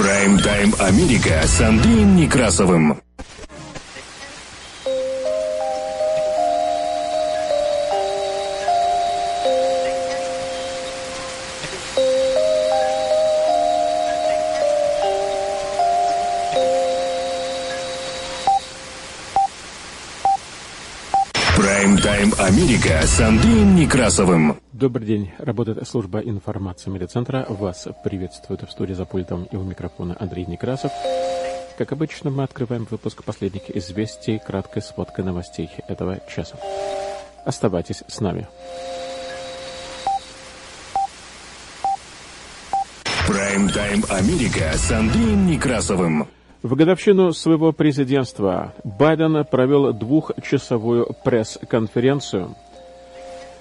Прайм-тайм Америка с Андреем Некрасовым. Прайм-тайм Америка с Андреем Некрасовым. Добрый день. Работает служба информации медиацентра. Вас приветствует в студии за пультом и у микрофона Андрей Некрасов. Как обычно, мы открываем выпуск последних известий, краткой сводкой новостей этого часа. Оставайтесь с нами. Прайм-тайм Америка с Андреем Некрасовым. В годовщину своего президентства Байден провел двухчасовую пресс-конференцию –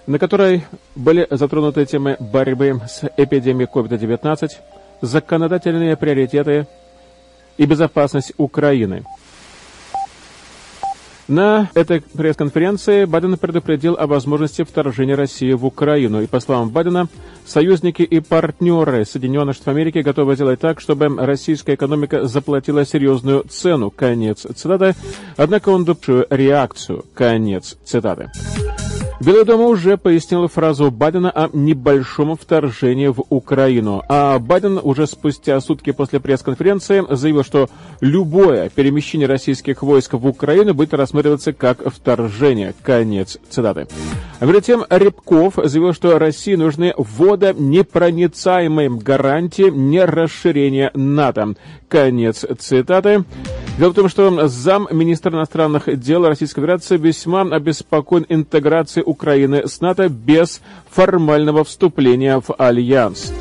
на которой были затронуты темы борьбы с эпидемией COVID-19, законодательные приоритеты и безопасность Украины. На этой пресс-конференции Байден предупредил о возможности вторжения России в Украину. И, по словам Байдена, союзники и партнеры Соединенных Штатов Америки готовы сделать так, чтобы российская экономика заплатила серьезную цену. Конец цитаты. Однако он допустил реакцию. Конец цитаты. Белый дом уже пояснил фразу Байдена о небольшом вторжении в Украину. А Байден уже спустя сутки после пресс-конференции заявил, что любое перемещение российских войск в Украину будет рассматриваться как вторжение. Конец цитаты. А перед тем Рябков заявил, что России нужны водонепроницаемые гарантии не расширения НАТО. Конец цитаты. Дело в том, что зам министра иностранных дел Российской Федерации весьма обеспокоен интеграцией Украины с НАТО без формального вступления в альянс.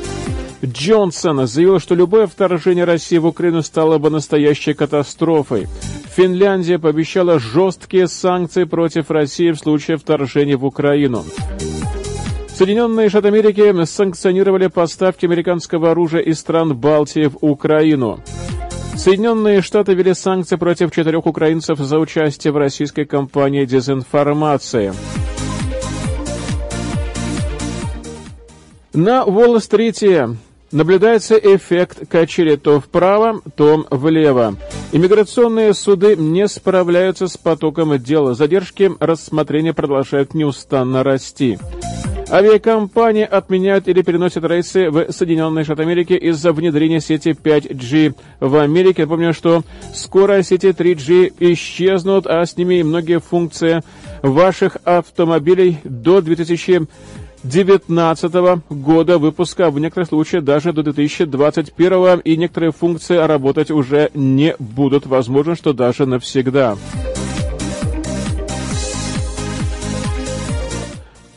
Джонсон заявил, что любое вторжение России в Украину стало бы настоящей катастрофой. Финляндия пообещала жесткие санкции против России в случае вторжения в Украину. Соединенные Штаты Америки санкционировали поставки американского оружия из стран Балтии в Украину. Соединенные Штаты ввели санкции против четырех украинцев за участие в российской кампании дезинформации. На Уолл-стрите наблюдается эффект качели то вправо, то влево. Иммиграционные суды не справляются с потоком дел. Задержки рассмотрения продолжают неустанно расти. Авиакомпании отменяют или переносят рейсы в Соединенные Штаты Америки из-за внедрения сети 5G в Америке. Напомню, что скоро сети 3G исчезнут, а с ними и многие функции ваших автомобилей до 2000 2019 года выпуска, в некоторых случаях даже до 2021, и некоторые функции работать уже не будут, возможно, что даже навсегда.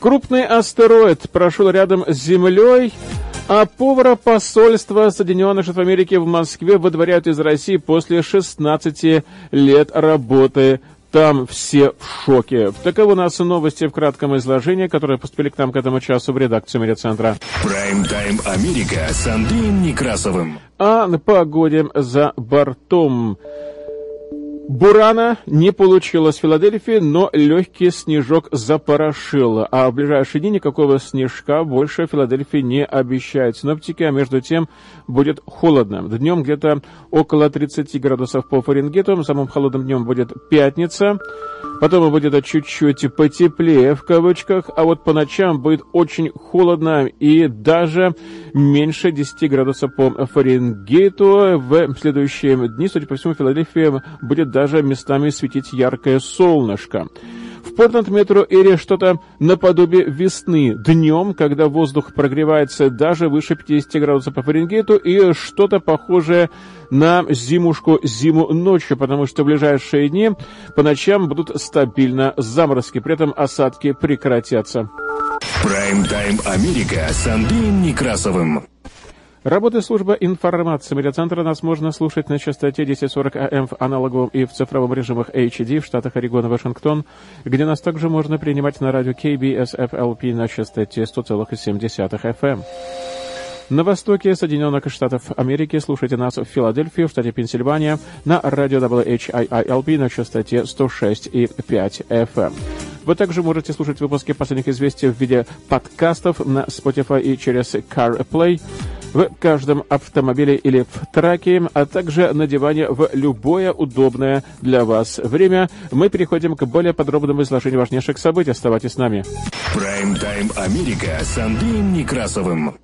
Крупный астероид прошел рядом с Землей, а повара посольства Соединенных Штатов Америки в Москве выдворяют из России после 16 лет работы там все в шоке. Таковы у нас новости в кратком изложении, которые поступили к нам к этому часу в редакцию медиацентра. Прайм-тайм Америка с Андреем Некрасовым. А на погоде за бортом. Бурана не получилось в Филадельфии, но легкий снежок запорошил. А в ближайшие дни никакого снежка больше в Филадельфии не обещают синоптики, а между тем будет холодно. Днем где-то около 30 градусов по Фаренгейту, самым холодным днем будет пятница. Потом будет чуть-чуть потеплее в кавычках, а вот по ночам будет очень холодно и даже меньше 10 градусов по Фаренгейту. В следующие дни, судя по всему, в Филадельфии будет даже местами светить яркое солнышко. В Портленд-метро Эре что-то наподобие весны днем, когда воздух прогревается даже выше 50 градусов по Фаренгейту, и что-то похожее на зимушку зиму ночью, потому что в ближайшие дни по ночам будут стабильно заморозки, при этом осадки прекратятся. Прайм-тайм Америка с Андреем Некрасовым. Работает служба информации медиацентра. Нас можно слушать на частоте 1040 АМ в аналоговом и в цифровом режимах HD в штатах Орегон и Вашингтон, где нас также можно принимать на радио KBSFLP на частоте 100,7 FM. На востоке Соединенных Штатов Америки слушайте нас в Филадельфии, в штате Пенсильвания, на радио WHIILP на частоте 106,5 FM. Вы также можете слушать выпуски последних известий в виде подкастов на Spotify и через CarPlay. В каждом автомобиле или в траке, а также надевание в любое удобное для вас время. Мы переходим к более подробному изложению важнейших событий. Оставайтесь с нами. Прайм-тайм Америка с Андреем Некрасовым.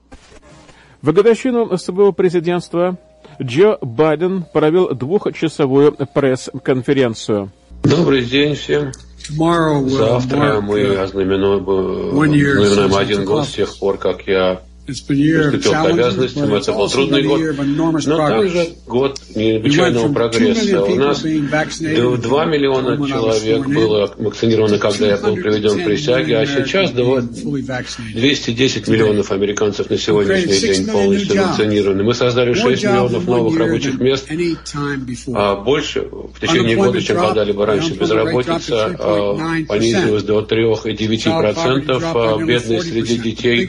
В годовщину своего президентства Джо Байден провел двухчасовую пресс-конференцию. Добрый день всем. Завтра мы ознаменуем один год с тех пор, как я приступил к обязанностям. Это был трудный год, но также год необычайного прогресса. У нас 2 миллиона человек было вакцинировано, когда я был приведен к присяге, а сейчас 210 миллионов американцев на сегодняшний день полностью вакцинированы. Мы создали 6 миллионов новых рабочих мест, а больше в течение года, чем когда-либо раньше. Безработица а, понизилась до 3,9%, а бедность среди детей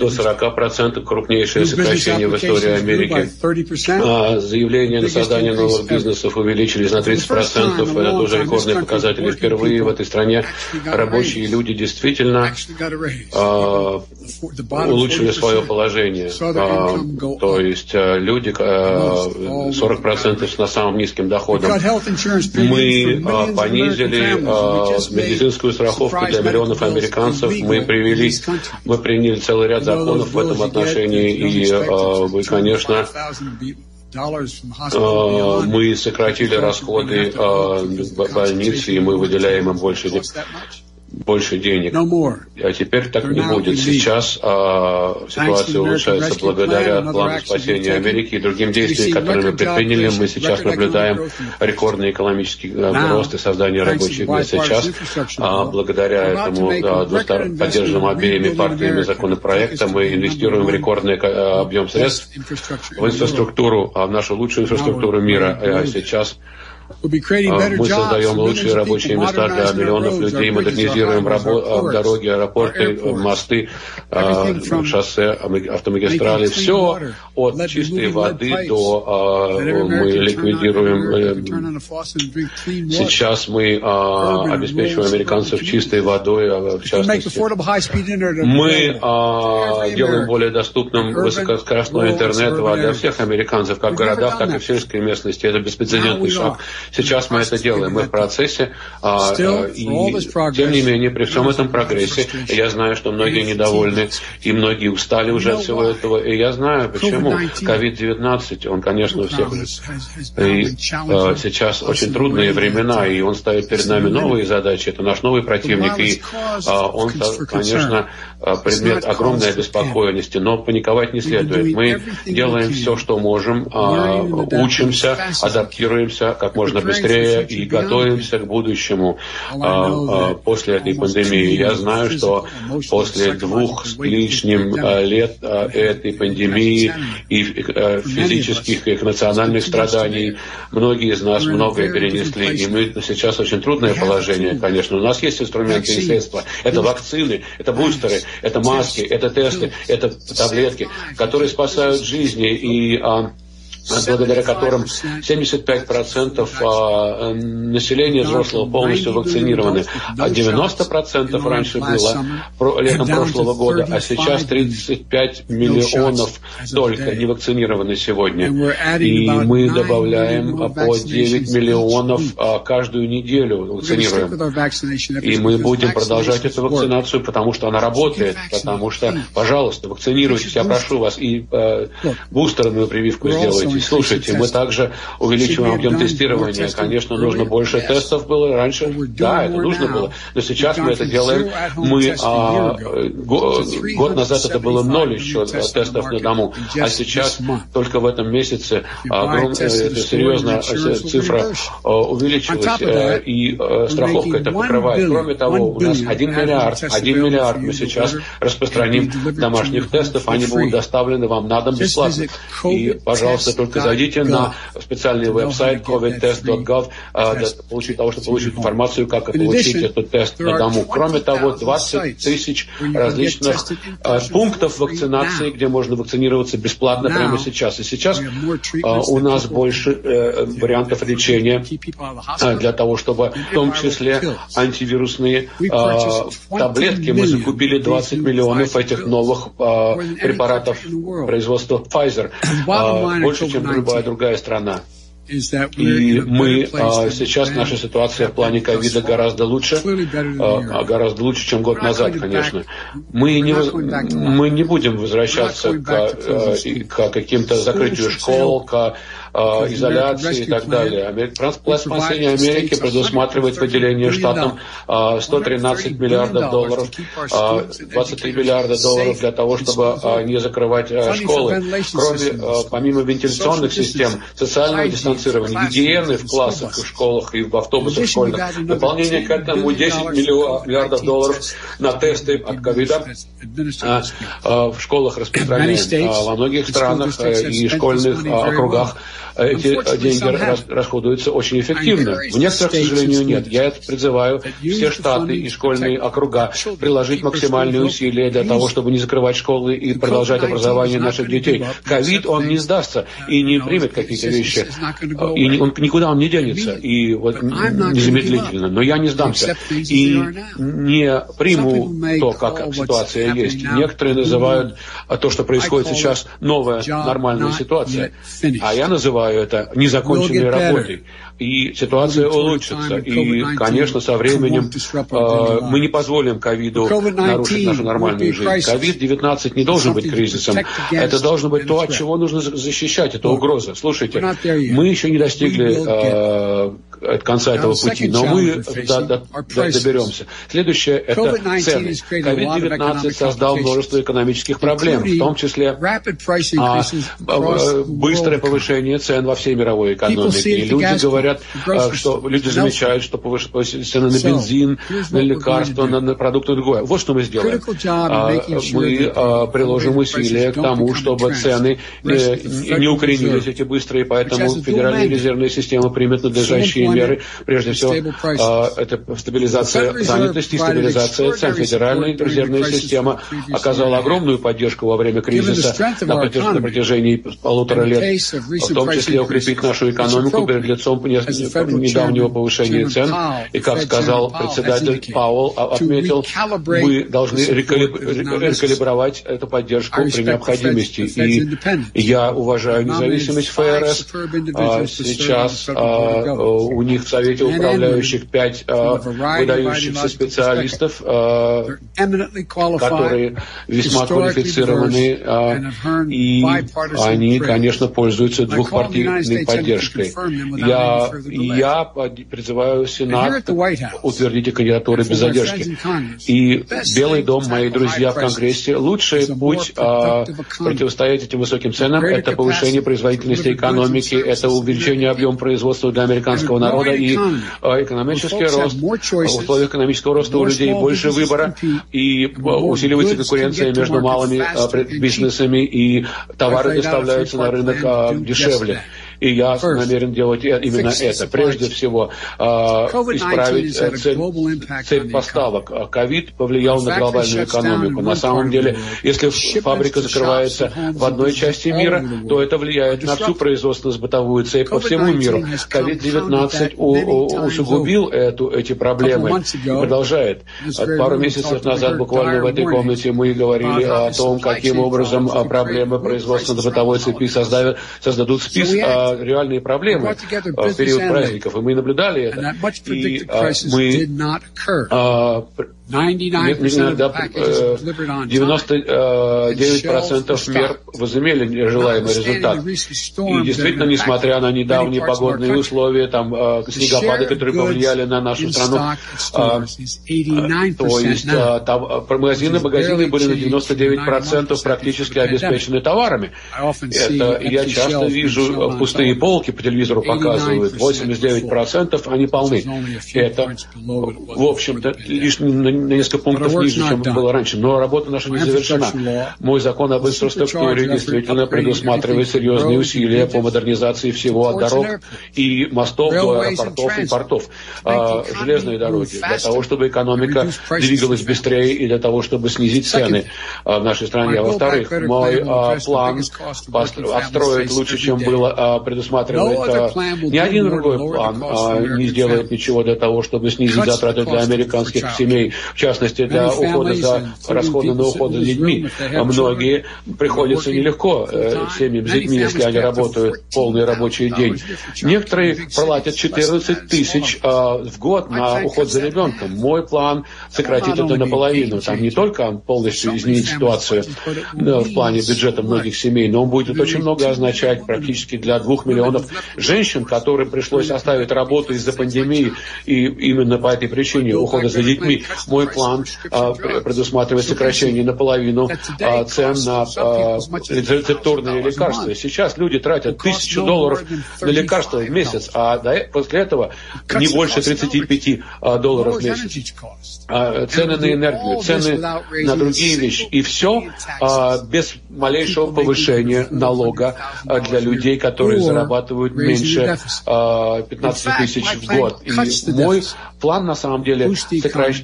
до 40% крупнейшее сокращение в истории Америки. А заявления на создание новых бизнесов увеличились на 30%. Это тоже рекордные показатели. Впервые в этой стране рабочие люди действительно а, улучшили свое положение. А, то есть а, люди а, 40% с на самым низким доходом. Мы а, понизили а, медицинскую страховку для миллионов американцев. Мы привели, мы приняли целый ряд законов в этом отношении, и а, вы, конечно, а, мы сократили расходы а, больницы, и мы выделяем им больше больше денег. А теперь так не будет. Сейчас а, ситуация улучшается благодаря плану спасения Америки и другим действиям, которые мы предприняли. Мы сейчас наблюдаем рекордный экономический а, рост и создание рабочих мест. Сейчас, а, благодаря этому а, поддержанному обеими партиями законопроекта, мы инвестируем рекордный а, объем средств в инфраструктуру, а, в нашу лучшую инфраструктуру мира. А сейчас мы создаем лучшие рабочие места для миллионов людей, модернизируем рабо- дороги, аэропорты, мосты, а, шоссе, автомагистрали. Все от чистой воды до а, мы ликвидируем. Э, сейчас мы обеспечиваем американцев чистой водой, в частности. Мы делаем более доступным высокоскоростной интернет для всех американцев, как в городах, так и в сельской местности. Это беспрецедентный шаг. Сейчас мы это делаем, мы в процессе, а, и тем не менее, при всем этом прогрессе, я знаю, что многие недовольны, и многие устали уже от всего этого, и я знаю, почему. COVID-19, он, конечно, у всех... И а, сейчас очень трудные времена, и он ставит перед нами новые задачи, это наш новый противник, и а, он, конечно, предмет огромной обеспокоенности, но паниковать не следует. Мы делаем все, что можем, учимся, адаптируемся как можно быстрее и готовимся к будущему. А, а, после этой пандемии. Я знаю, что после двух с лишним а, лет а, этой пандемии и а, физических и национальных страданий многие из нас многое перенесли, и мы сейчас очень трудное положение, конечно. У нас есть инструменты и средства. Это вакцины, это бустеры, это маски, это тесты, это таблетки, которые спасают жизни и а, благодаря которым 75% а, населения взрослого полностью вакцинированы, а 90% раньше было летом прошлого года, а сейчас 35 миллионов только не вакцинированы сегодня. И мы добавляем по 9 миллионов а, каждую неделю вакцинируем. И мы будем продолжать эту вакцинацию, потому что она работает, потому что, пожалуйста, вакцинируйтесь, я прошу вас, и э, бустерную прививку сделайте. Слушайте, мы также увеличиваем объем тестирования. Конечно, нужно больше тестов было раньше. Да, это нужно было. Но сейчас мы это делаем. Мы а, год назад это было ноль еще тестов на дому. А сейчас только в этом месяце огромная серьезная цифра увеличилась. Э, и э, страховка это покрывает. Кроме того, у нас 1 миллиард, 1 миллиард мы сейчас распространим домашних тестов. Они будут доставлены вам на дом бесплатно. И, пожалуйста, только зайдите на специальный веб-сайт covidtest.gov для получить того, чтобы получить информацию, как получить этот тест на дому. Кроме того, 20 тысяч различных пунктов вакцинации, где можно вакцинироваться бесплатно прямо сейчас. И сейчас у нас больше э, вариантов лечения для того, чтобы в том числе антивирусные таблетки. Мы закупили 20 миллионов этих новых препаратов производства Pfizer, больше, чем любая другая страна. И мы а, сейчас, наша ситуация в плане ковида гораздо лучше, а, гораздо лучше, чем год назад, конечно. Мы не, мы не будем возвращаться к, а, к каким-то закрытию школ, к а, изоляции и так далее. План спасения Америки предусматривает выделение штатам 113 миллиардов долларов, 23 миллиарда долларов для того, чтобы не закрывать школы. Кроме, помимо вентиляционных систем, социального дистанцирования, гигиены в классах, в школах и в автобусах школьных, дополнение к этому 10 миллиардов долларов на тесты от ковида в школах распространяем. Во многих странах и школьных округах эти деньги расходуются очень эффективно. В некоторых, к сожалению, нет. Я это призываю все штаты и школьные округа приложить максимальные усилия для того, чтобы не закрывать школы и продолжать образование наших детей. Ковид, он не сдастся и не примет какие-то вещи. И он, никуда он не денется. И вот незамедлительно. Но я не сдамся. И не приму то, как ситуация есть. Некоторые называют то, что происходит сейчас, новая нормальная ситуация. А я называю называю это незаконченной работой. И ситуация улучшится. И, конечно, со временем э, мы не позволим ковиду нарушить нашу нормальную жизнь. Ковид-19 не должен быть кризисом. Это должно быть то, от чего нужно защищать. Это угроза. Слушайте, мы еще не достигли э, от конца этого пути, но мы до, до, до, доберемся. Следующее – это цены. COVID-19 создал множество экономических проблем, в том числе а, быстрое повышение цен во всей мировой экономике. И люди говорят, а, что люди замечают, что повышаются цены на бензин, на лекарства, на, на продукты другое. Вот что мы сделаем. А, мы а, приложим усилия к тому, чтобы цены не, не укоренились эти быстрые, поэтому Федеральная резервная система примет надлежащие меры. Прежде всего, а, это стабилизация занятости, стабилизация цен. Федеральная резервная система оказала огромную поддержку во время кризиса на протяжении полутора лет, в том числе укрепить нашу экономику перед лицом недавнего повышения цен. И, как сказал председатель Пауэлл, отметил, мы должны рекалибровать эту поддержку при необходимости. И я уважаю независимость ФРС. А, сейчас у них в Совете управляющих пять э, выдающихся специалистов, э, которые весьма квалифицированы, э, и они, конечно, пользуются двухпартийной поддержкой. Я, я призываю Сенат утвердить кандидатуры без задержки. И Белый дом, мои друзья в Конгрессе, лучший путь э, противостоять этим высоким ценам – это повышение производительности экономики, это увеличение объема производства для американского народа и э, экономический рост. В условиях экономического роста у людей больше выбора и э, усиливается конкуренция между малыми э, бизнесами и товары доставляются на рынок дешевле. И я намерен делать именно это. Прежде всего, а, исправить э, цель, цель поставок. А ковид повлиял на глобальную экономику. На самом деле, если фабрика закрывается в одной части мира, то это влияет на всю производственно-бытовую цепь по всему миру. Ковид-19 усугубил эту, эти проблемы и продолжает. Пару месяцев назад буквально в этой комнате мы говорили о том, каким образом проблемы производственно-бытовой цепи создавят, создадут список реальные проблемы в период праздников, и мы наблюдали это. И а, мы а, 99% э, мер возымели желаемый результат. И действительно, несмотря на недавние погодные условия, там э, снегопады, которые повлияли на нашу страну, а, то есть а, там, магазины, магазины были на 99% практически обеспечены товарами. Это я часто вижу пустые полки по телевизору показывают, 89% они полны. Это, в общем-то, лишь на несколько пунктов ниже, чем было раньше. Но работа наша не завершена. Мой закон об инфраструктуре действительно предусматривает серьезные усилия по модернизации всего от дорог и мостов до аэропортов и портов. А, железные дороги для того, чтобы экономика двигалась быстрее и для того, чтобы снизить цены в нашей стране. А во-вторых, мой а, план отстроить лучше, чем было предусматривает ни один другой план не сделает ничего для того, чтобы снизить затраты для американских семей, в частности, для ухода за расходы на уход за детьми. Многие приходится нелегко э, семьям с детьми, если они работают полный рабочий день. Некоторые платят 14 тысяч э, в год на уход за ребенком. Мой план сократить это наполовину. Там не только полностью изменить ситуацию в плане бюджета многих семей, но он будет очень много означать практически для двух миллионов женщин, которым пришлось оставить работу из-за пандемии и именно по этой причине ухода за детьми. Мой план а, предусматривает сокращение наполовину а, цен на а, рецептурные лекарства. Сейчас люди тратят тысячу долларов на лекарства в месяц, а до, после этого не больше 35 а, долларов в месяц. А, цены на энергию, цены на другие вещи. И все без малейшего повышения налога для людей, которые зарабатывают меньше а, 15 тысяч в год. И мой план, на самом деле, сокращ...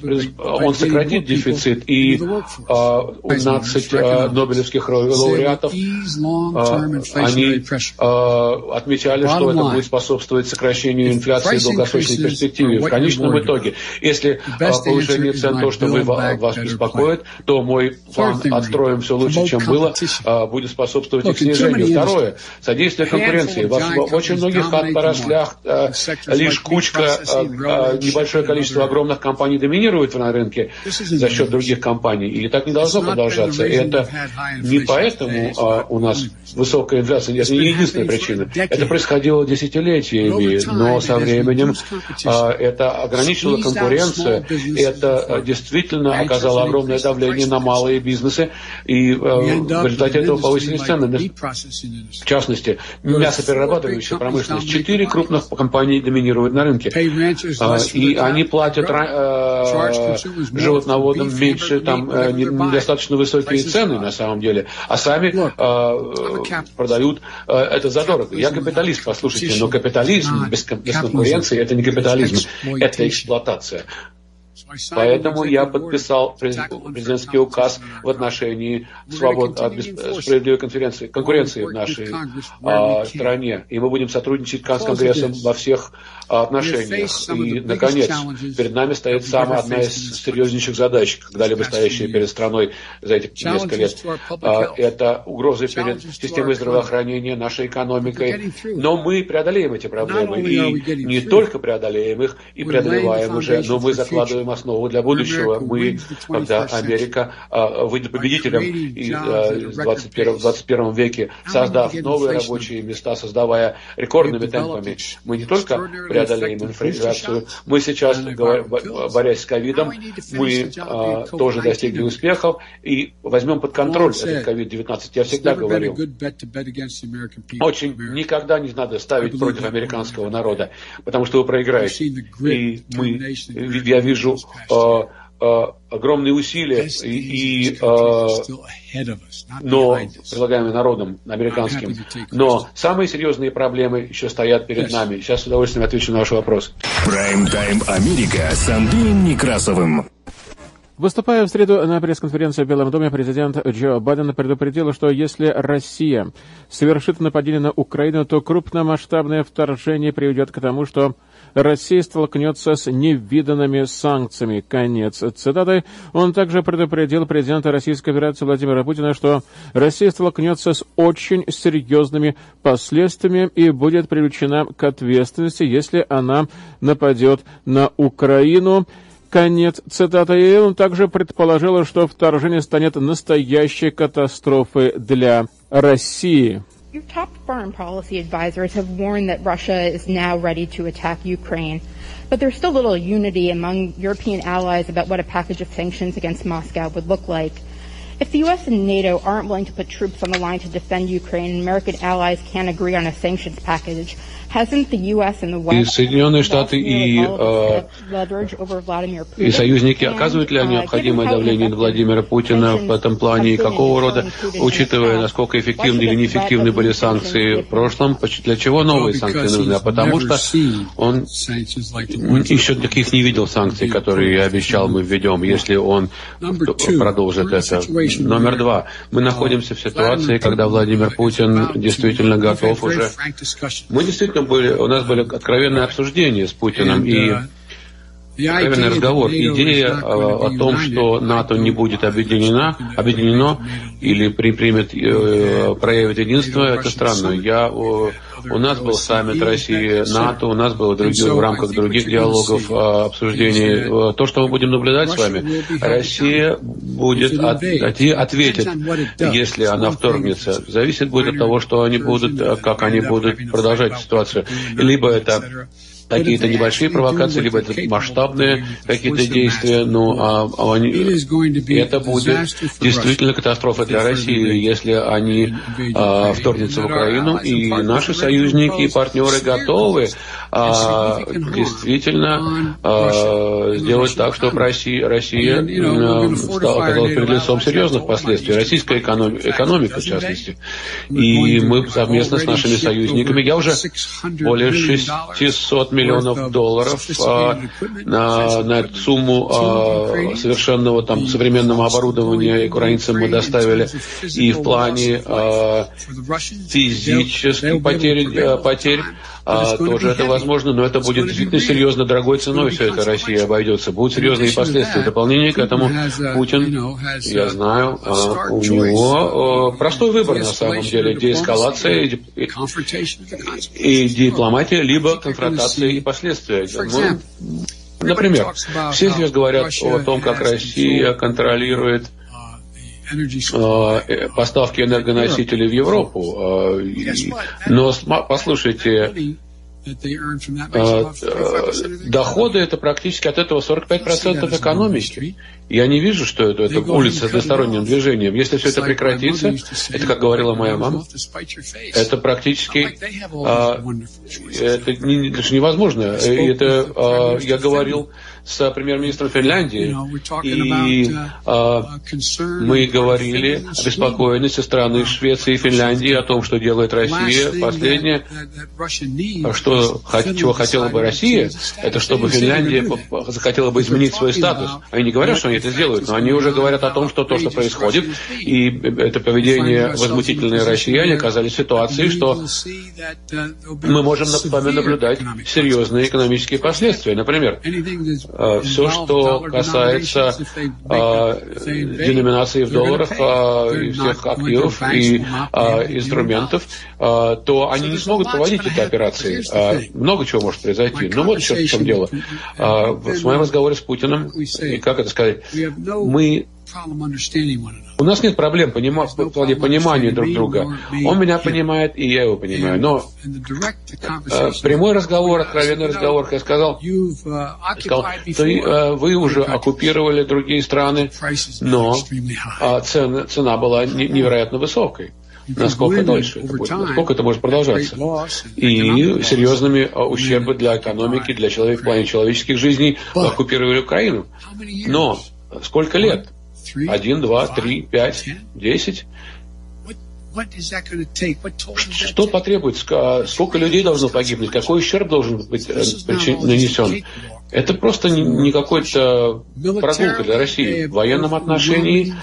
он сократит дефицит, и а, 15 а, нобелевских лауреатов, а, они а, отмечали, что это будет способствовать сокращению инфляции в долгосрочной перспективе. В конечном итоге, если а, повышение цен то, что вы, вас беспокоит, то мой план «Отстроим все лучше, чем было» а, будет способствовать их снижению. Второе, содействие конкуренции. В, в очень многих отраслях а, лишь кучка, а, а, небольшое количество огромных компаний доминирует на рынке за счет других компаний. И так не должно продолжаться. И это не поэтому а, у нас высокая инфляция, это не единственная причина. Это происходило десятилетиями, но со временем а, это ограничило конкуренцию, это а, действительно оказало огромное давление на малые бизнесы, и а, в результате этого повысились цены. В частности, мясоперерабатывающая промышленность. Четыре крупных компании доминируют на рынке, а, и они платят животноводам меньше, там э, недостаточно высокие цены на самом деле, а сами э, продают э, это задорого. Я капиталист, послушайте, но капитализм без, без конкуренции это не капитализм, это эксплуатация. Поэтому я подписал президентский указ в отношении свобод, от справедливой конференции, конкуренции в нашей а, стране. И мы будем сотрудничать с Конгрессом во всех а, отношениях. И, наконец, перед нами стоит самая одна из серьезнейших задач, когда-либо стоящая перед страной за эти несколько лет. А, это угрозы перед системой здравоохранения, нашей экономикой. Но мы преодолеем эти проблемы. И не только преодолеем их, и преодолеваем уже, но мы закладываем основу для будущего. Мы, когда Америка а, выйдет победителем а, в 21, 21 веке, создав новые рабочие места, создавая рекордными темпами, мы не только преодолеем инфляцию, мы сейчас, борясь с ковидом, мы а, тоже достигли успехов. И возьмем под контроль этот ковид-19. Я всегда говорил, очень никогда не надо ставить против американского народа, потому что вы проиграете. И мы, я вижу э, огромные усилия, и, и, э, но предлагаемые народом американским. Но самые серьезные проблемы еще стоят перед нами. Сейчас с удовольствием отвечу на ваш вопрос. Прайм-тайм Америка с Андреем Некрасовым. Выступая в среду на пресс-конференции в Белом доме, президент Джо Байден предупредил, что если Россия совершит нападение на Украину, то крупномасштабное вторжение приведет к тому, что Россия столкнется с невиданными санкциями. Конец цитаты. Он также предупредил президента Российской Федерации Владимира Путина, что Россия столкнется с очень серьезными последствиями и будет привлечена к ответственности, если она нападет на Украину. Конец цитаты. И он также предположил, что вторжение станет настоящей катастрофой для России. Your top foreign policy advisors have warned that Russia is now ready to attack Ukraine, but there's still little unity among European allies about what a package of sanctions against Moscow would look like. If the U.S. and NATO aren't willing to put troops on the line to defend Ukraine American allies can't agree on a sanctions package, и Соединенные Штаты и, э, и союзники оказывают ли необходимое давление на Владимира Путина в этом плане и какого рода, учитывая, насколько эффективны или неэффективны были санкции в прошлом, для чего новые санкции нужны? А потому что он еще таких не видел санкций, которые я обещал мы введем, если он продолжит это. Номер два. Мы находимся в ситуации, когда Владимир Путин действительно готов уже. Мы действительно были, у нас были откровенные обсуждения с Путиным, и откровенный разговор. Идея о, о том, что НАТО не будет объединена, объединено или при, примет, э, проявит единство, это странно. Я, у, нас был саммит России НАТО, у нас было другие, в рамках других диалогов, обсуждений. То, что мы будем наблюдать с вами, Россия будет от, ответит, если она вторгнется. Зависит будет от того, что они будут, как они будут продолжать ситуацию. Либо это какие-то небольшие провокации, либо это масштабные какие-то действия, ну, а, а они, это будет действительно катастрофа для России, если они а, вторгнутся в Украину, и наши союзники и партнеры готовы а, действительно а, сделать так, чтобы Россия, Россия а, стала, оказалась перед лицом серьезных последствий, российская экономика, экономика в частности. И мы совместно с нашими союзниками, я уже более 600 миллионов долларов а, на, на эту сумму а, совершенного там современного оборудования украинцам мы доставили. И в плане а, физических потерь, а, потерь а, тоже это возможно, но это будет действительно серьезно дорогой ценой все это Россия обойдется. Будут серьезные последствия. Дополнение к этому Путин, я знаю, а, у него а, простой выбор на самом деле. Деэскалация и, дипломатия, либо конфронтация и последствия. Ну, например, все сейчас говорят о том, как Россия контролирует поставки энергоносителей в Европу. А, но послушайте, а, доходы это практически от этого 45% экономики. Я не вижу, что это, это улица с односторонним движением. Если все это прекратится, это, как говорила моя мама, это практически а, это не, это невозможно. Это а, я говорил с премьер-министром Финляндии, и э, мы говорили о беспокоенности страны Швеции и Финляндии о том, что делает Россия. Последнее, что, чего хотела бы Россия, это чтобы Финляндия захотела бы изменить свой статус. Они не говорят, что они это сделают, но они уже говорят о том, что то, что происходит, и это поведение возмутительной россияне оказались в ситуации, что мы можем наблюдать серьезные экономические последствия. Например, Э, все, что касается э, деноминации в долларах э, и всех активов и инструментов, то они не смогут проводить эти операции. Много чего может произойти. Ну вот в чем дело. В моем разговоре с Путиным, и как это сказать, мы у нас нет проблем понима, в плане понимания друг друга. Он меня понимает, и я его понимаю. Но э, прямой разговор, откровенный разговор, как я сказал, uh, сказал ты, э, вы уже оккупировали другие страны, но э, цена, цена была невероятно высокой насколько дальше это будет, насколько это может продолжаться. И серьезными а, ущербы для экономики, для человек, в плане человеческих жизней оккупировали Украину. Но сколько лет? Один, два, три, пять, десять. Что потребуется? Сколько людей должно погибнуть? Какой ущерб должен быть э, нанесен? Это просто не какой-то прогулка для России. В военном отношении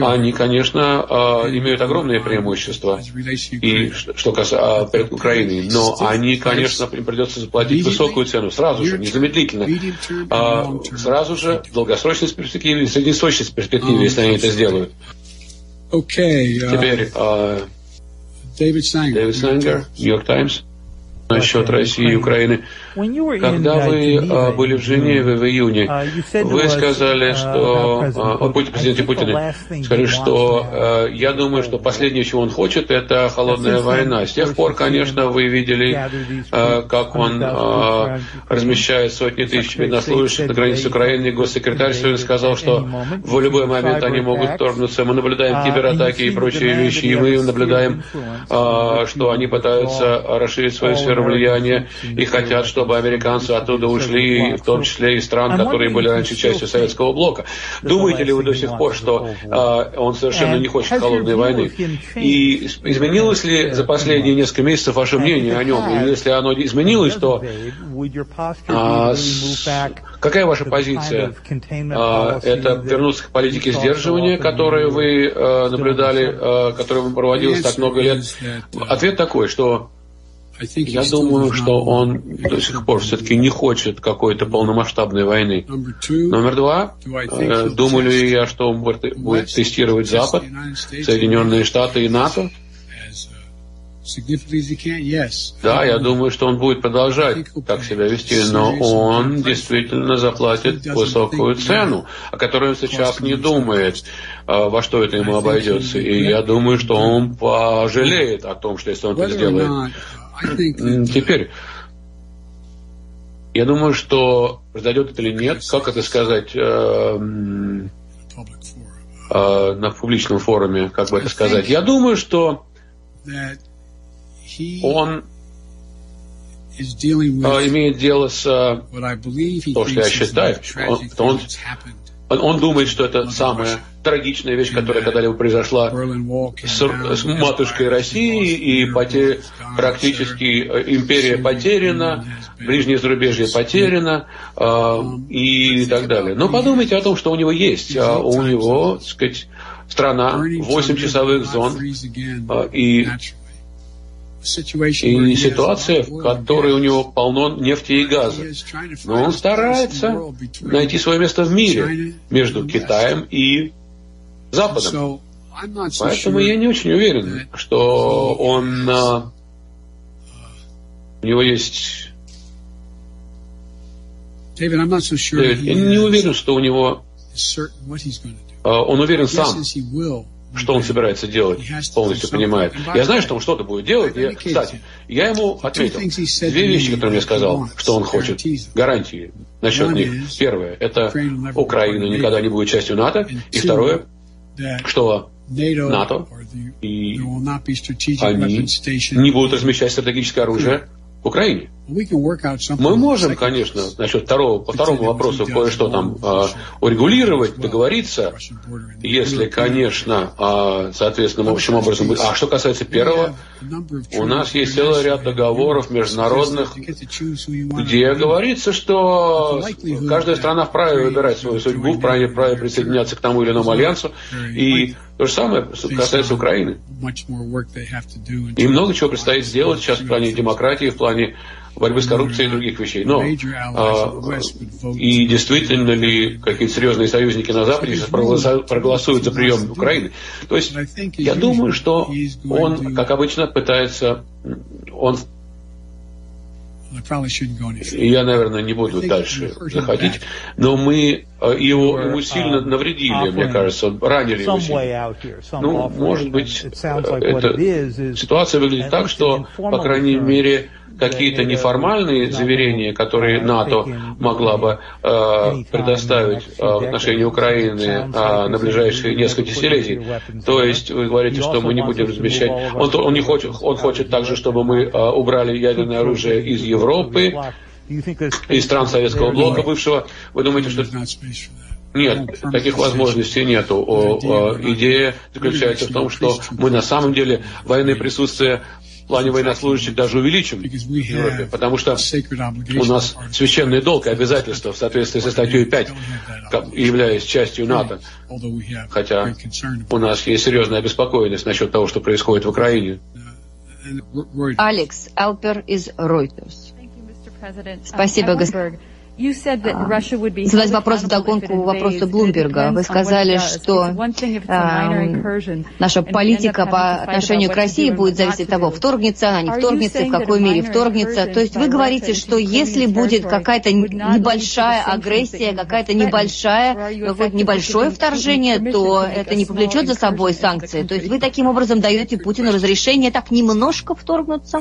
они, конечно, а, имеют огромные преимущества, и что касается а, перед Украиной, но они, конечно, им придется заплатить высокую цену сразу же, незамедлительно, а, сразу же в долгосрочной перспективе, в среднесрочной перспективе, если они это сделают. Uh, Теперь Дэвид Сангер, Нью-Йорк Таймс. Насчет России и Украины. Когда вы а, были в Женеве в июне, uh, вы сказали, uh, что uh, президент Путин сказали, что я думаю, что последнее, чего он хочет, это холодная война. С тех пор, конечно, вы видели, как он размещает сотни тысяч военнослужащих на границе Украины. Госсекретарь сегодня сказал, что в любой момент они могут вторгнуться. Мы наблюдаем кибератаки и прочие вещи, и мы наблюдаем, что они пытаются расширить свою сферу влияния и хотят, чтобы американцы оттуда ушли, в том числе и стран, которые были раньше частью Советского блока. Думаете ли вы до сих пор, что э, он совершенно не хочет холодной войны? И изменилось ли за последние несколько месяцев ваше мнение о нем? И если оно изменилось, то а, с, какая ваша позиция? А, это вернуться к политике сдерживания, которую вы а, наблюдали, а, которая проводилась так много лет? Ответ такой, что я думаю, что он до сих пор все-таки не хочет какой-то полномасштабной войны. Номер два, э, думаю ли я, что он будет тестировать Запад, Соединенные Штаты и НАТО? Да, я думаю, что он будет продолжать так себя вести, но он действительно заплатит высокую цену, о которой он сейчас не думает, а, во что это ему обойдется. И я думаю, что он пожалеет о том, что если он это сделает. Теперь, я думаю, что произойдет это или нет, как это сказать, э, э, на публичном форуме, как бы это сказать. Я думаю, что он э, имеет дело с то, что я считаю, он, он он, он думает, что это самая трагичная вещь, которая когда-либо произошла с, с матушкой России, и поте, практически э, империя потеряна, ближнее зарубежье потеряно, э, и так далее. Но подумайте о том, что у него есть. А у него, так сказать, страна, 8 часовых зон, э, и и ситуация, в которой у него полно нефти и газа. Но он старается найти свое место в мире между Китаем и Западом. Поэтому я не очень уверен, что он... А, у него есть... Дэвид, я не уверен, что у него... А, он уверен сам, что он собирается делать, полностью понимает. Я знаю, что он что-то будет делать. Я, кстати, я ему ответил две вещи, которые мне сказал, что он хочет. Гарантии насчет них. Первое, это Украина никогда не будет частью НАТО. И второе, что НАТО и они не будут размещать стратегическое оружие в Украине. Мы можем, конечно, насчет второго, по второму вопросу кое-что там э, урегулировать, договориться, если, конечно, э, соответственно, общим образом. А что касается первого, у нас есть целый ряд договоров международных, где говорится, что каждая страна вправе выбирать свою судьбу, вправе, вправе присоединяться к тому или иному альянсу, и то же самое касается Украины. И много чего предстоит сделать сейчас в плане демократии, в плане борьбы с коррупцией и других вещей. Но а, и действительно ли какие-то серьезные союзники на Западе сейчас проголосуют за прием Украины? То есть я думаю, что он, как обычно, пытается, он я, наверное, не буду дальше заходить, но мы а, его, ему сильно навредили, мне кажется, ранили его сильно. Ну, может быть, это, ситуация выглядит так, что, по крайней мере, какие-то неформальные заверения, которые НАТО могла бы э, предоставить э, в отношении Украины э, на ближайшие несколько десятилетий. То есть вы говорите, что мы не будем размещать. Он, он не хочет, он хочет также, чтобы мы э, убрали ядерное оружие из Европы, из стран Советского блока бывшего. Вы думаете, что нет, таких возможностей нету. О, о, идея заключается в том, что мы на самом деле военное присутствие в плане военнослужащих даже увеличим в Европе, потому что у нас священный долг и обязательства в соответствии со статьей 5, являясь частью НАТО, хотя у нас есть серьезная обеспокоенность насчет того, что происходит в Украине. Алекс Алпер из Reuters. Спасибо, господин. Задать вопрос в догонку вопроса Блумберга. Вы сказали, что э, наша политика по отношению к России будет зависеть от того, вторгнется она, не вторгнется, в какой мере вторгнется. То есть вы говорите, что если будет какая-то небольшая агрессия, какая-то небольшая, какое-то небольшое вторжение, то это не повлечет за собой санкции. То есть вы таким образом даете Путину разрешение так немножко вторгнуться?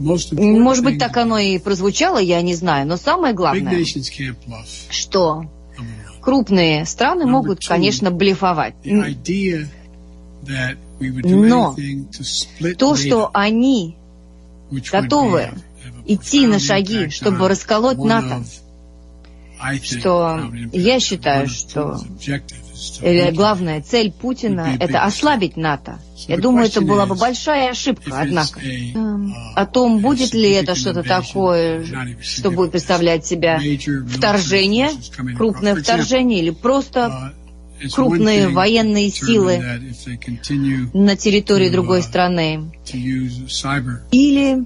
Может быть, так оно и прозвучало, я не знаю. Но самое главное, что крупные страны могут, конечно, блефовать. Но то, что они готовы идти на шаги, чтобы расколоть НАТО, что я считаю, что главная цель Путина – это ослабить НАТО. Я думаю, это была бы большая ошибка, однако. О том, будет ли это что-то такое, что будет представлять себя вторжение, крупное вторжение, или просто крупные военные силы на территории другой страны. Или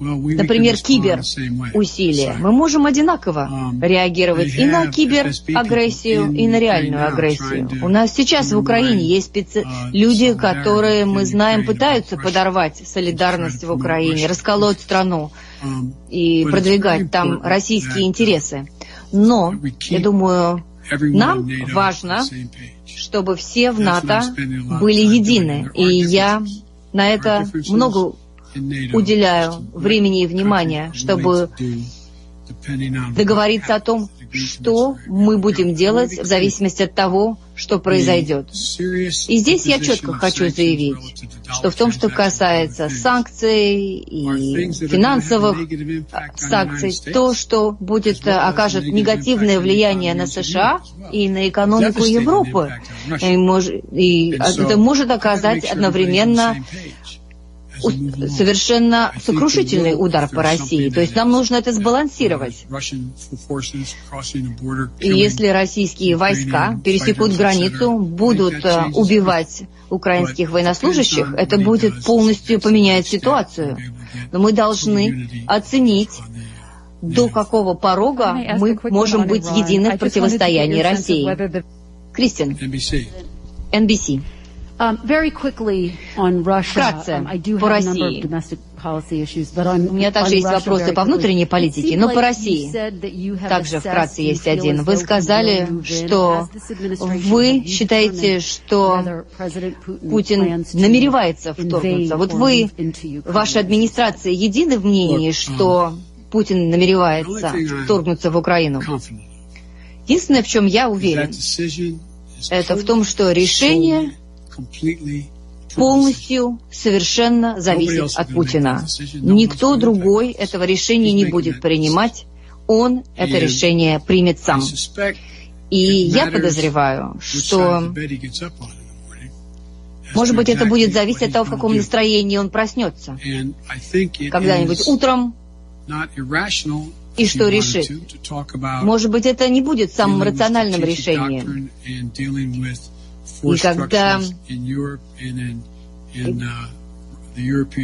например, киберусилия, мы можем одинаково um, реагировать и на киберагрессию, и на реальную агрессию. У нас сейчас в Украине есть специ... Uh, люди, которые, мы знаем, пытаются подорвать солидарность в Украине, расколоть страну um, и продвигать там российские интересы. Но, я думаю, нам важно, чтобы все в НАТО были едины. И я на это много уделяю времени и внимания, чтобы договориться о том, что мы будем делать в зависимости от того, что произойдет. И здесь я четко хочу заявить, что в том, что касается санкций и финансовых санкций, то, что будет, окажет негативное влияние на США и на экономику Европы, и, мож, и это может оказать одновременно совершенно сокрушительный удар по России. То есть нам нужно это сбалансировать. И если российские войска пересекут границу, будут э, убивать украинских военнослужащих, это будет полностью поменять ситуацию. Но мы должны оценить, до какого порога мы можем быть едины в противостоянии России. Кристин, NBC. Вкратце, по России. У меня также есть вопросы по внутренней политике, но по России также вкратце есть один. Вы сказали, что вы считаете, что Путин намеревается вторгнуться. Вот вы, ваша администрация, едины в мнении, что Путин намеревается вторгнуться в Украину? Единственное, в чем я уверен, это в том, что решение полностью, совершенно зависит от Путина. Никто другой этого решения не будет принимать. Он это решение примет сам. И я подозреваю, что, может быть, это будет зависеть от того, в каком настроении он проснется. Когда-нибудь утром и что решит. Может быть, это не будет самым рациональным решением. И когда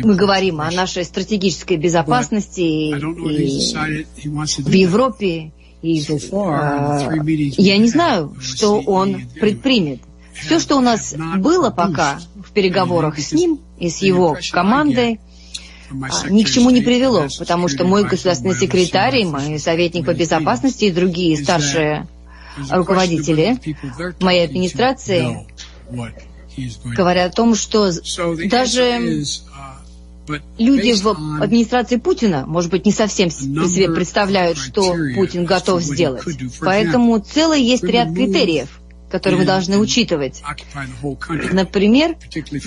мы говорим о нашей стратегической безопасности и в Европе, и, э, я не знаю, что он предпримет. Все, что у нас было пока в переговорах с ним и с его командой, а, ни к чему не привело, потому что мой государственный секретарь, мой советник по безопасности и другие старшие руководители моей администрации говорят о том, что даже люди в администрации Путина, может быть, не совсем себе представляют, что Путин готов сделать. Поэтому целый есть ряд критериев, которые мы должны учитывать. Например,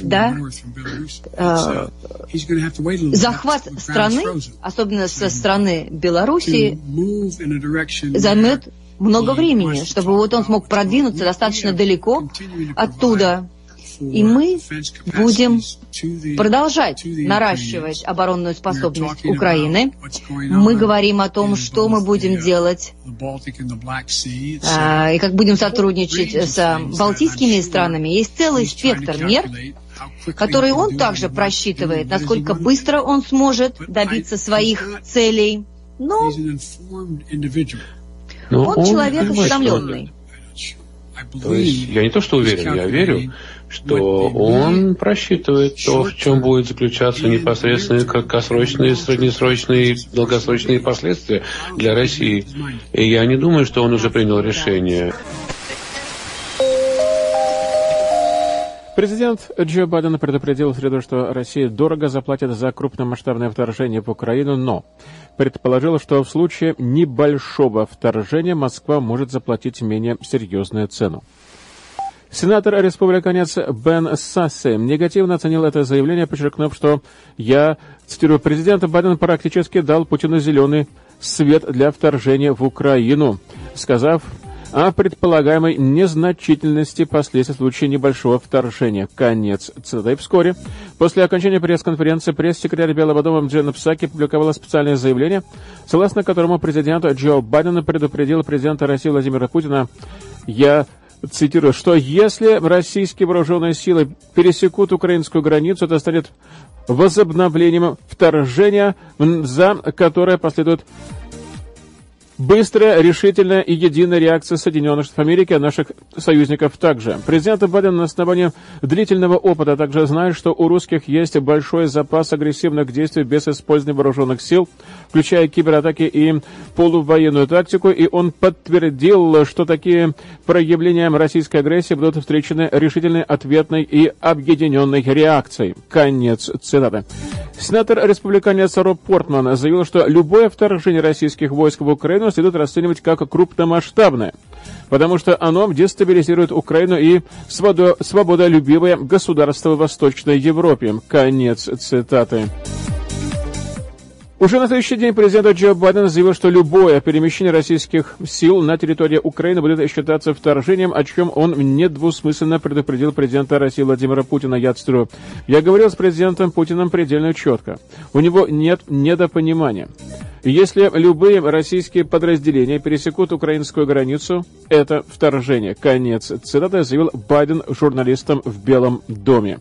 да, э, захват страны, особенно со стороны Белоруссии, займет много времени, чтобы вот он смог продвинуться достаточно далеко оттуда. И мы будем продолжать наращивать оборонную способность Украины. Мы говорим о том, что мы будем делать а, и как будем сотрудничать с балтийскими странами. Есть целый спектр мер, которые он также просчитывает, насколько быстро он сможет добиться своих целей но, но он, он человек осведомленный. То есть я не то что уверен, я верю, что он просчитывает то, в чем будет заключаться непосредственно краткосрочные, среднесрочные, долгосрочные последствия для России. И я не думаю, что он уже принял решение. Президент Джо Байден предупредил в среду, что Россия дорого заплатит за крупномасштабное вторжение в Украину, но предположил, что в случае небольшого вторжения Москва может заплатить менее серьезную цену. Сенатор-республиканец Бен Сасси негативно оценил это заявление, подчеркнув, что я, цитирую, президент Байден практически дал Путину зеленый свет для вторжения в Украину, сказав, о предполагаемой незначительности последствий в случае небольшого вторжения. Конец цитаты. Вскоре, после окончания пресс-конференции, пресс-секретарь Белого дома Джен Псаки публиковала специальное заявление, согласно которому президент Джо Байден предупредил президента России Владимира Путина «Я цитирую, что если российские вооруженные силы пересекут украинскую границу, это станет возобновлением вторжения, за которое последует Быстрая, решительная и единая реакция Соединенных Штатов Америки, а наших союзников также. Президент Байден на основании длительного опыта также знает, что у русских есть большой запас агрессивных действий без использования вооруженных сил, включая кибератаки и полувоенную тактику, и он подтвердил, что такие проявления российской агрессии будут встречены решительной, ответной и объединенной реакцией. Конец цитаты. Сенатор-республиканец Роб Портман заявил, что любое вторжение российских войск в Украину следует расценивать как крупномасштабное, потому что оно дестабилизирует Украину и свободолюбивое государство в Восточной Европе. Конец цитаты. Уже на следующий день президент Джо Байден заявил, что любое перемещение российских сил на территории Украины будет считаться вторжением, о чем он недвусмысленно предупредил президента России Владимира Путина. Я цитирую. «Я говорил с президентом Путиным предельно четко. У него нет недопонимания. Если любые российские подразделения пересекут украинскую границу, это вторжение». Конец цитаты заявил Байден журналистам в Белом доме.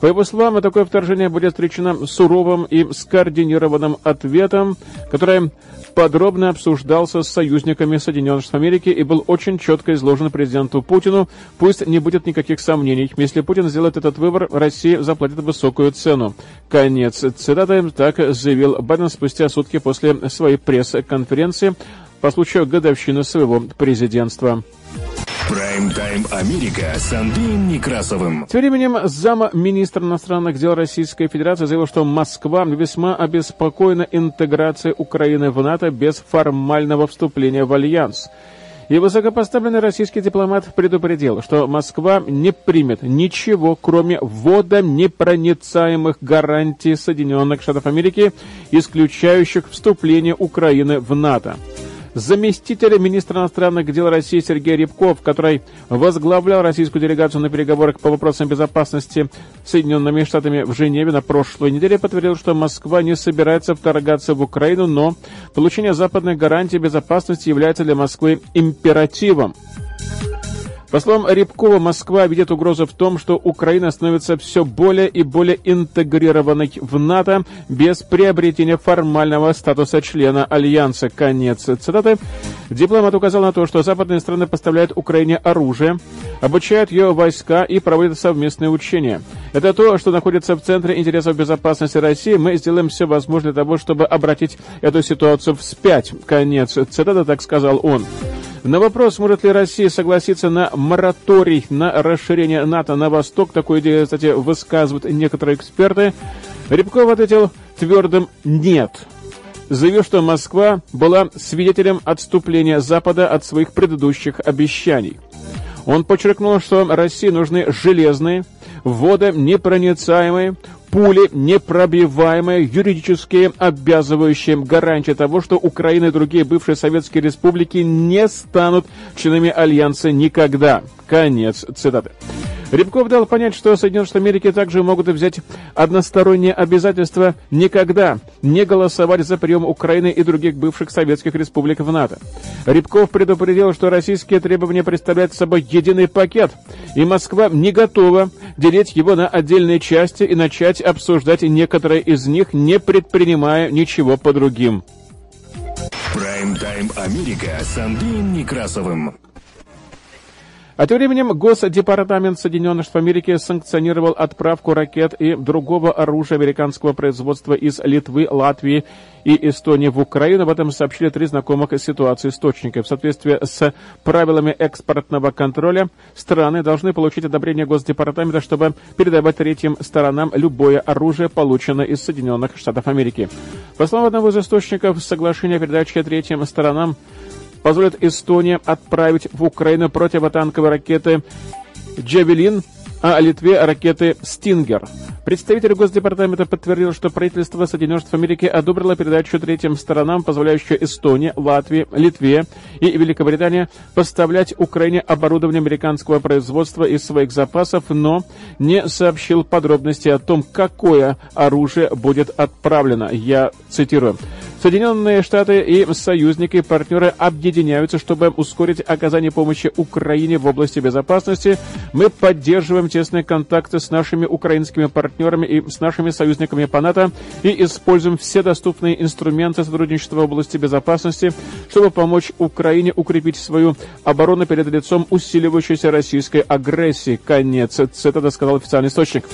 По его словам, такое вторжение будет встречено суровым и скоординированным ответом, который подробно обсуждался с союзниками Соединенных Штатов Америки и был очень четко изложен президенту Путину. Пусть не будет никаких сомнений. Если Путин сделает этот выбор, Россия заплатит высокую цену. Конец цитаты. Так заявил Байден спустя сутки после своей пресс-конференции по случаю годовщины своего президентства. Прайм-тайм Америка с Андреем Некрасовым. Тем временем зама министра иностранных дел Российской Федерации заявил, что Москва весьма обеспокоена интеграцией Украины в НАТО без формального вступления в альянс. И высокопоставленный российский дипломат предупредил, что Москва не примет ничего, кроме ввода непроницаемых гарантий Соединенных Штатов Америки, исключающих вступление Украины в НАТО заместитель министра иностранных дел России Сергей Рябков, который возглавлял российскую делегацию на переговорах по вопросам безопасности Соединенными Штатами в Женеве на прошлой неделе, подтвердил, что Москва не собирается вторгаться в Украину, но получение западных гарантий безопасности является для Москвы императивом. По словам Рябкова, Москва видит угрозу в том, что Украина становится все более и более интегрированной в НАТО без приобретения формального статуса члена Альянса. Конец цитаты. Дипломат указал на то, что западные страны поставляют Украине оружие, обучают ее войска и проводят совместные учения. Это то, что находится в центре интересов безопасности России. Мы сделаем все возможное для того, чтобы обратить эту ситуацию вспять. Конец цитаты, так сказал он. На вопрос, может ли Россия согласиться на мораторий на расширение НАТО на восток, такую идею, кстати, высказывают некоторые эксперты, Рябков ответил твердым «нет» заявил, что Москва была свидетелем отступления Запада от своих предыдущих обещаний. Он подчеркнул, что России нужны железные, водонепроницаемые, пули непробиваемые, юридически обязывающие гарантии того, что Украина и другие бывшие советские республики не станут членами Альянса никогда. Конец цитаты. Рябков дал понять, что Соединенные Штаты Америки также могут взять одностороннее обязательство никогда не голосовать за прием Украины и других бывших советских республик в НАТО. Рябков предупредил, что российские требования представляют собой единый пакет, и Москва не готова делить его на отдельные части и начать обсуждать некоторые из них, не предпринимая ничего по другим. Прайм-тайм Америка с Андреем Некрасовым. А тем временем Госдепартамент Соединенных Штатов Америки санкционировал отправку ракет и другого оружия американского производства из Литвы, Латвии и Эстонии в Украину. Об этом сообщили три знакомых ситуации источника. В соответствии с правилами экспортного контроля страны должны получить одобрение Госдепартамента, чтобы передавать третьим сторонам любое оружие, полученное из Соединенных Штатов Америки. По словам одного из источников, соглашение о передаче третьим сторонам позволит Эстонии отправить в Украину противотанковые ракеты «Джавелин», а Литве ракеты «Стингер». Представитель Госдепартамента подтвердил, что правительство Соединенных Штатов Америки одобрило передачу третьим сторонам, позволяющую Эстонии, Латвии, Литве и Великобритании поставлять Украине оборудование американского производства из своих запасов, но не сообщил подробности о том, какое оружие будет отправлено. Я цитирую. Соединенные Штаты и союзники и партнеры объединяются, чтобы ускорить оказание помощи Украине в области безопасности. Мы поддерживаем тесные контакты с нашими украинскими партнерами и с нашими союзниками по НАТО и используем все доступные инструменты сотрудничества в области безопасности, чтобы помочь Украине укрепить свою оборону перед лицом усиливающейся российской агрессии. Конец цитата сказал официальный источник.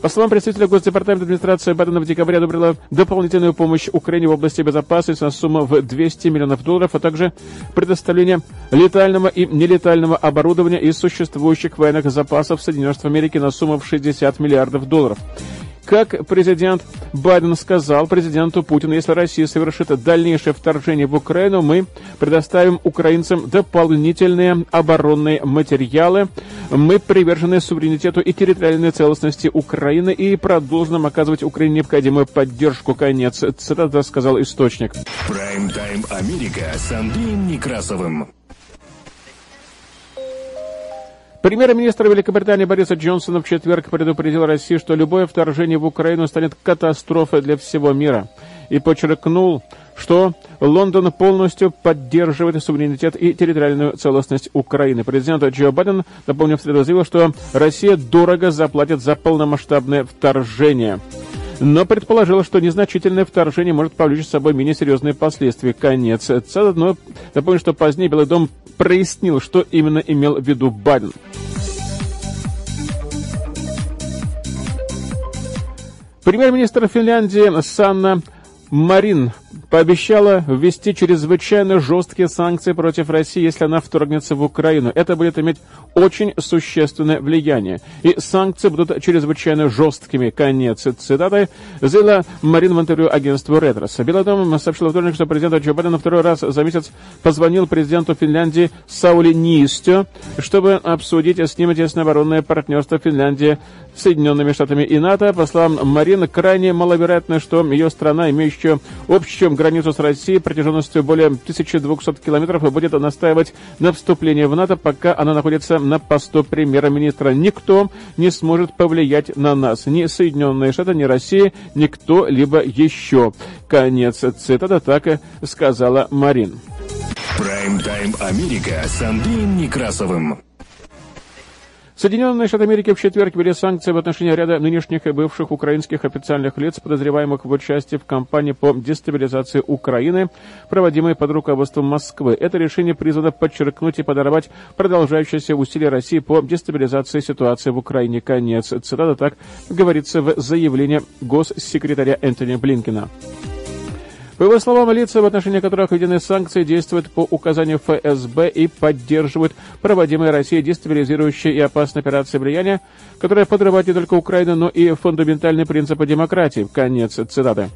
По словам представителя Госдепартамента администрации Байдена в декабре одобрила дополнительную помощь Украине в области безопасности на сумму в 200 миллионов долларов, а также предоставление летального и нелетального оборудования из существующих военных запасов Соединенных Штатов Америки на сумму в 60 миллиардов долларов. Как президент Байден сказал президенту Путину, если Россия совершит дальнейшее вторжение в Украину, мы предоставим украинцам дополнительные оборонные материалы. Мы привержены суверенитету и территориальной целостности Украины и продолжим оказывать Украине необходимую поддержку. Конец цитата сказал источник. Прайм-тайм Америка с Андреем Некрасовым. Премьер-министр Великобритании Бориса Джонсона в четверг предупредил Россию, что любое вторжение в Украину станет катастрофой для всего мира, и подчеркнул, что Лондон полностью поддерживает суверенитет и территориальную целостность Украины. Президент Джо Байден, напомню, заявил, что Россия дорого заплатит за полномасштабное вторжение но предположила, что незначительное вторжение может повлечь с собой менее серьезные последствия. Конец цитаты. Но напомню, что позднее Белый дом прояснил, что именно имел в виду Байден. Премьер-министр Финляндии Санна Марин пообещала ввести чрезвычайно жесткие санкции против России, если она вторгнется в Украину. Это будет иметь очень существенное влияние. И санкции будут чрезвычайно жесткими. Конец цитаты заявила Марин в интервью агентству «Ретрос». Белый дом сообщил вторник, что президент Джо Байден второй раз за месяц позвонил президенту Финляндии Саули Нистю, чтобы обсудить с ним тесное оборонное партнерство Финляндии с Соединенными Штатами и НАТО. По словам Марин, крайне маловероятно, что ее страна, имеющая общую границу с Россией протяженностью более 1200 километров, будет настаивать на вступлении в НАТО, пока она находится на посту премьер-министра. Никто не сможет повлиять на нас. Ни Соединенные Штаты, ни Россия, ни кто-либо еще. Конец цитата так и сказала Марин. Прайм-тайм Америка с Андреем Некрасовым. Соединенные Штаты Америки в четверг ввели санкции в отношении ряда нынешних и бывших украинских официальных лиц, подозреваемых в участии в кампании по дестабилизации Украины, проводимой под руководством Москвы. Это решение призвано подчеркнуть и подорвать продолжающиеся усилия России по дестабилизации ситуации в Украине. Конец цитата так говорится в заявлении госсекретаря Энтони Блинкина. По его словам, лица, в отношении которых введены санкции, действуют по указанию ФСБ и поддерживают проводимые Россией дестабилизирующие и опасные операции влияния, которые подрывают не только Украину, но и фундаментальные принципы демократии. Конец цитаты.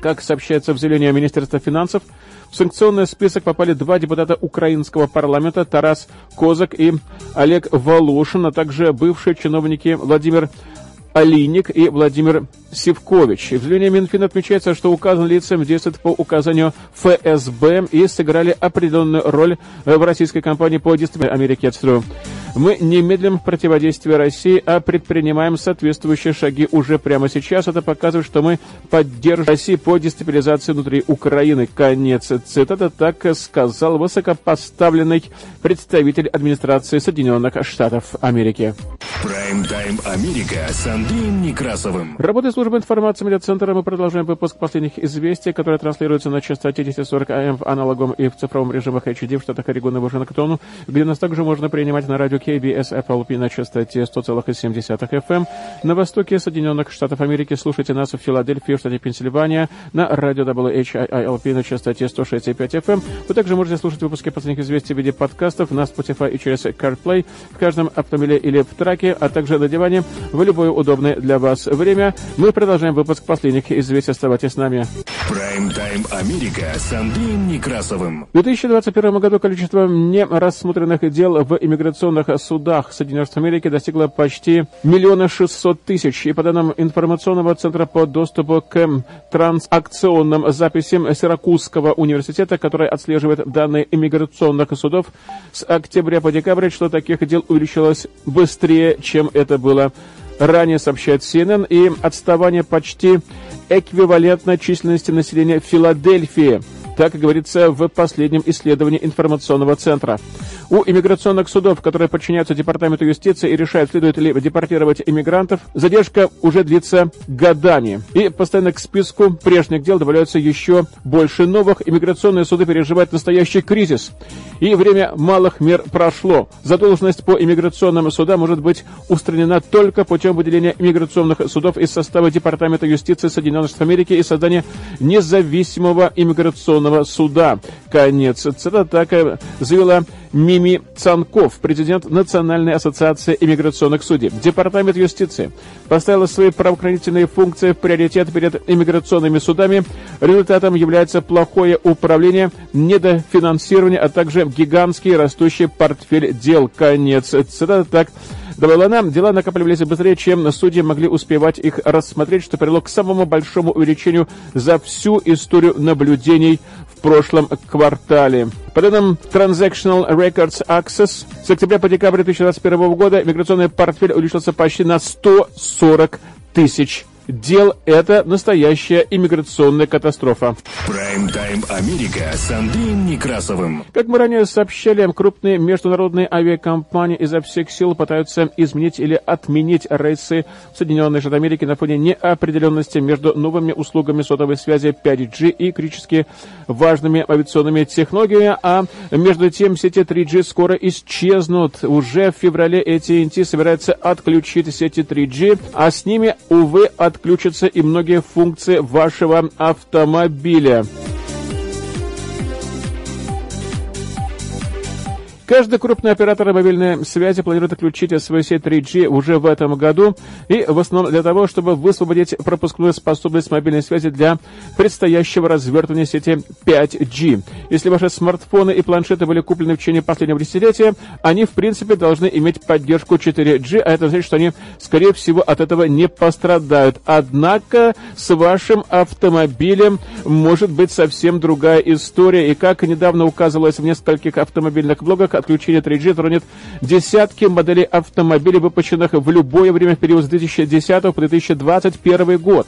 Как сообщается в заявлении Министерства финансов, в санкционный список попали два депутата украинского парламента Тарас Козак и Олег Волошин, а также бывшие чиновники Владимир Алиник и Владимир Севкович. В заявлении Минфин отмечается, что указан лицам действует по указанию ФСБ и сыграли определенную роль в российской кампании по дисциплине Америки. Цитирую. Мы не медлим в противодействии России, а предпринимаем соответствующие шаги уже прямо сейчас. Это показывает, что мы поддерживаем Россию по дестабилизации внутри Украины. Конец цитата. Так сказал высокопоставленный представитель администрации Соединенных Штатов Америки. Прайм-тайм Америка Андреем Некрасовым. Работает служба информации медиацентра. Мы продолжаем выпуск последних известий, которые транслируются на частоте 1040 АМ в аналогом и в цифровом режимах HD в штатах Орегон и Вашингтону, где нас также можно принимать на радио KBS FLP на частоте 100,7 FM. На востоке Соединенных Штатов Америки слушайте нас в Филадельфии, в штате Пенсильвания, на радио WHILP на частоте 106,5 FM. Вы также можете слушать выпуски последних известий в виде подкастов на Spotify и через CarPlay в каждом автомобиле или в траке, а также на диване в любое удобное для вас время. Мы продолжаем выпуск последних известий. Оставайтесь с нами. Прайм-тайм Америка с Андреем Некрасовым. В 2021 году количество нерассмотренных дел в иммиграционных судах Соединенных Штатов Америки достигло почти миллиона шестьсот тысяч. И по данным информационного центра по доступу к трансакционным записям Сиракузского университета, который отслеживает данные иммиграционных судов, с октября по декабрь число таких дел увеличилось быстрее, чем это было ранее, сообщает CNN, и отставание почти эквивалентно численности населения Филадельфии. Так говорится в последнем исследовании информационного центра. У иммиграционных судов, которые подчиняются Департаменту юстиции и решают, следует ли депортировать иммигрантов, задержка уже длится годами. И постоянно к списку прежних дел добавляются еще больше новых. Иммиграционные суды переживают настоящий кризис. И время малых мер прошло. Задолженность по иммиграционным судам может быть устранена только путем выделения иммиграционных судов из состава Департамента юстиции Соединенных Штатов Америки и создания независимого иммиграционного суда. Конец цитата так заявила Мими Цанков, президент Национальной ассоциации иммиграционных судей. Департамент юстиции поставил свои правоохранительные функции в приоритет перед иммиграционными судами. Результатом является плохое управление, недофинансирование, а также гигантский растущий портфель дел. Конец цитаты так добавила нам, дела накапливались быстрее, чем судьи могли успевать их рассмотреть, что привело к самому большому увеличению за всю историю наблюдений в прошлом квартале. По данным Transactional Records Access, с октября по декабрь 2021 года миграционный портфель увеличился почти на 140 тысяч дел – это настоящая иммиграционная катастрофа. Прайм-тайм Америка с Андреем Некрасовым. Как мы ранее сообщали, крупные международные авиакомпании изо всех сил пытаются изменить или отменить рейсы в Соединенные Штаты Америки на фоне неопределенности между новыми услугами сотовой связи 5G и критически важными авиационными технологиями, а между тем сети 3G скоро исчезнут. Уже в феврале AT&T собирается отключить сети 3G, а с ними, увы, от отключатся и многие функции вашего автомобиля. Каждый крупный оператор мобильной связи планирует отключить свою сеть 3G уже в этом году, и в основном для того, чтобы высвободить пропускную способность мобильной связи для предстоящего развертывания сети 5G. Если ваши смартфоны и планшеты были куплены в течение последнего десятилетия, они в принципе должны иметь поддержку 4G, а это значит, что они, скорее всего, от этого не пострадают. Однако с вашим автомобилем может быть совсем другая история, и как недавно указывалось в нескольких автомобильных блогах, отключения 3G тронет десятки моделей автомобилей, выпущенных в любое время в период с 2010 по 2021 год.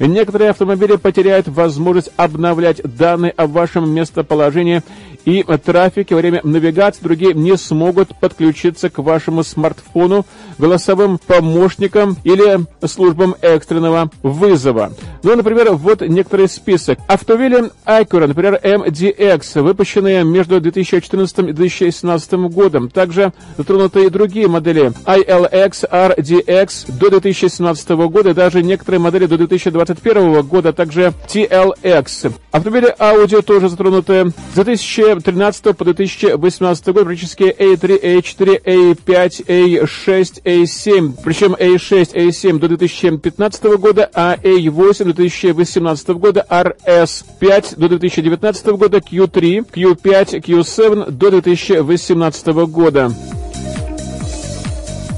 Некоторые автомобили потеряют возможность обновлять данные о вашем местоположении и трафике во время навигации, другие не смогут подключиться к вашему смартфону, голосовым помощникам или службам экстренного вызова. Ну, например, вот некоторый список. Автомобили Acura, например, MDX, выпущенные между 2014 и 2017 годом. Также затронуты и другие модели ILX, RDX до 2017 года, даже некоторые модели до 2021 года, также TLX. Автомобили Audi тоже затронуты с 2000 2013 по 2018 год практически A3, A4, A5, A6, A7. Причем A6, A7 до 2015 года, а A8 до 2018 года, RS5 до 2019 года, Q3, Q5, Q7 до 2018 года.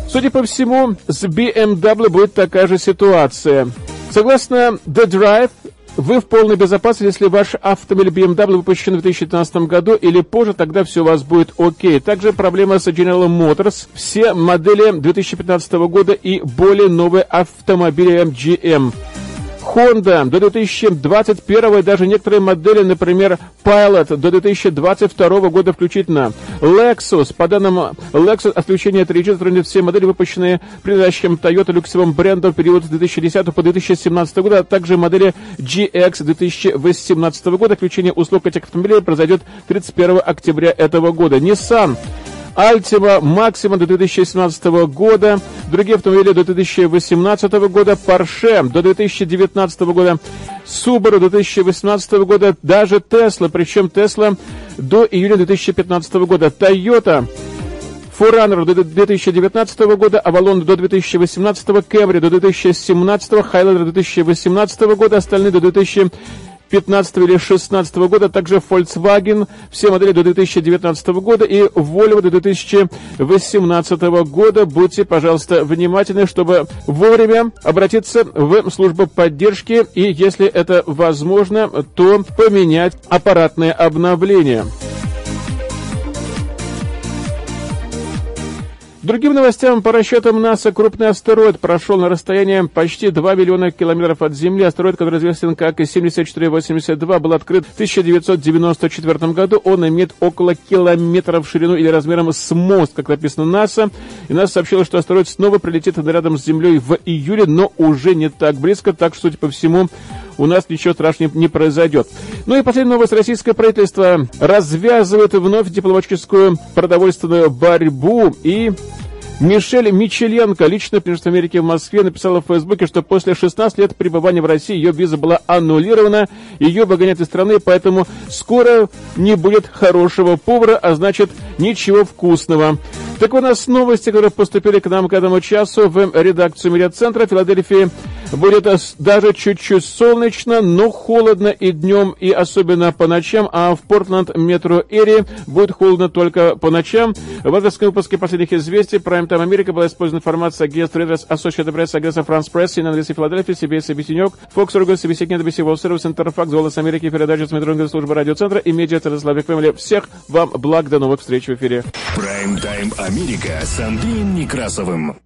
Судя по всему, с BMW будет такая же ситуация. Согласно The Drive, вы в полной безопасности, если ваш автомобиль BMW выпущен в 2015 году или позже, тогда все у вас будет окей. Также проблема с General Motors. Все модели 2015 года и более новые автомобили GM. Honda до 2021 и даже некоторые модели, например, Pilot до 2022 года включительно. Lexus, по данным Lexus, отключение 3G затронет все модели, выпущенные принадлежащим Toyota люксовым брендом в период с 2010 по 2017 год, а также модели GX 2018 года. Отключение услуг этих автомобилей произойдет 31 октября этого года. Nissan Altima Maxima до 2017 года, другие автомобили до 2018 года, Porsche до 2019 года, Subaru до 2018 года, даже Tesla, причем Tesla до июля 2015 года, Toyota Forerunner до 2019 года, Avalon до 2018, Camry до 2017, Highlander до 2018 года, остальные до 2019 15 или 16 года, также Volkswagen, все модели до 2019 года и Volvo до 2018 года. Будьте, пожалуйста, внимательны, чтобы вовремя обратиться в службу поддержки и, если это возможно, то поменять аппаратное обновление. Другим новостям, по расчетам НАСА, крупный астероид прошел на расстоянии почти 2 миллиона километров от Земли. Астероид, который известен как 7482, был открыт в 1994 году. Он имеет около километра в ширину или размером с мост, как написано НАСА. И НАСА сообщило, что астероид снова прилетит рядом с Землей в июле, но уже не так близко, так что, судя по всему, у нас ничего страшного не произойдет. Ну и последняя новость. Российское правительство развязывает вновь дипломатическую продовольственную борьбу и Мишель Мичеленко, лично в Америки в Москве, написала в Фейсбуке, что после 16 лет пребывания в России ее виза была аннулирована, ее выгонят из страны, поэтому скоро не будет хорошего повара, а значит ничего вкусного. Так у нас новости, которые поступили к нам к этому часу в редакцию медиацентра Филадельфии. Будет даже чуть-чуть солнечно, но холодно и днем, и особенно по ночам, а в Портленд метро Эри будет холодно только по ночам. В авторском выпуске последних известий Prime Time Америка была использована информация агентств Reuters, Associated Press, агентства France Press, CNN, NBC Филадельфия, CBS, ABC Нью-Йорк, Fox, Argus, CBC, NBC World Service, Интерфакс, Голос Америки, передача с метро службы радиоцентра и медиа Славик Фэмили. Всех вам благ, до новых встреч в эфире. Prime Time Америка с Андреем Некрасовым.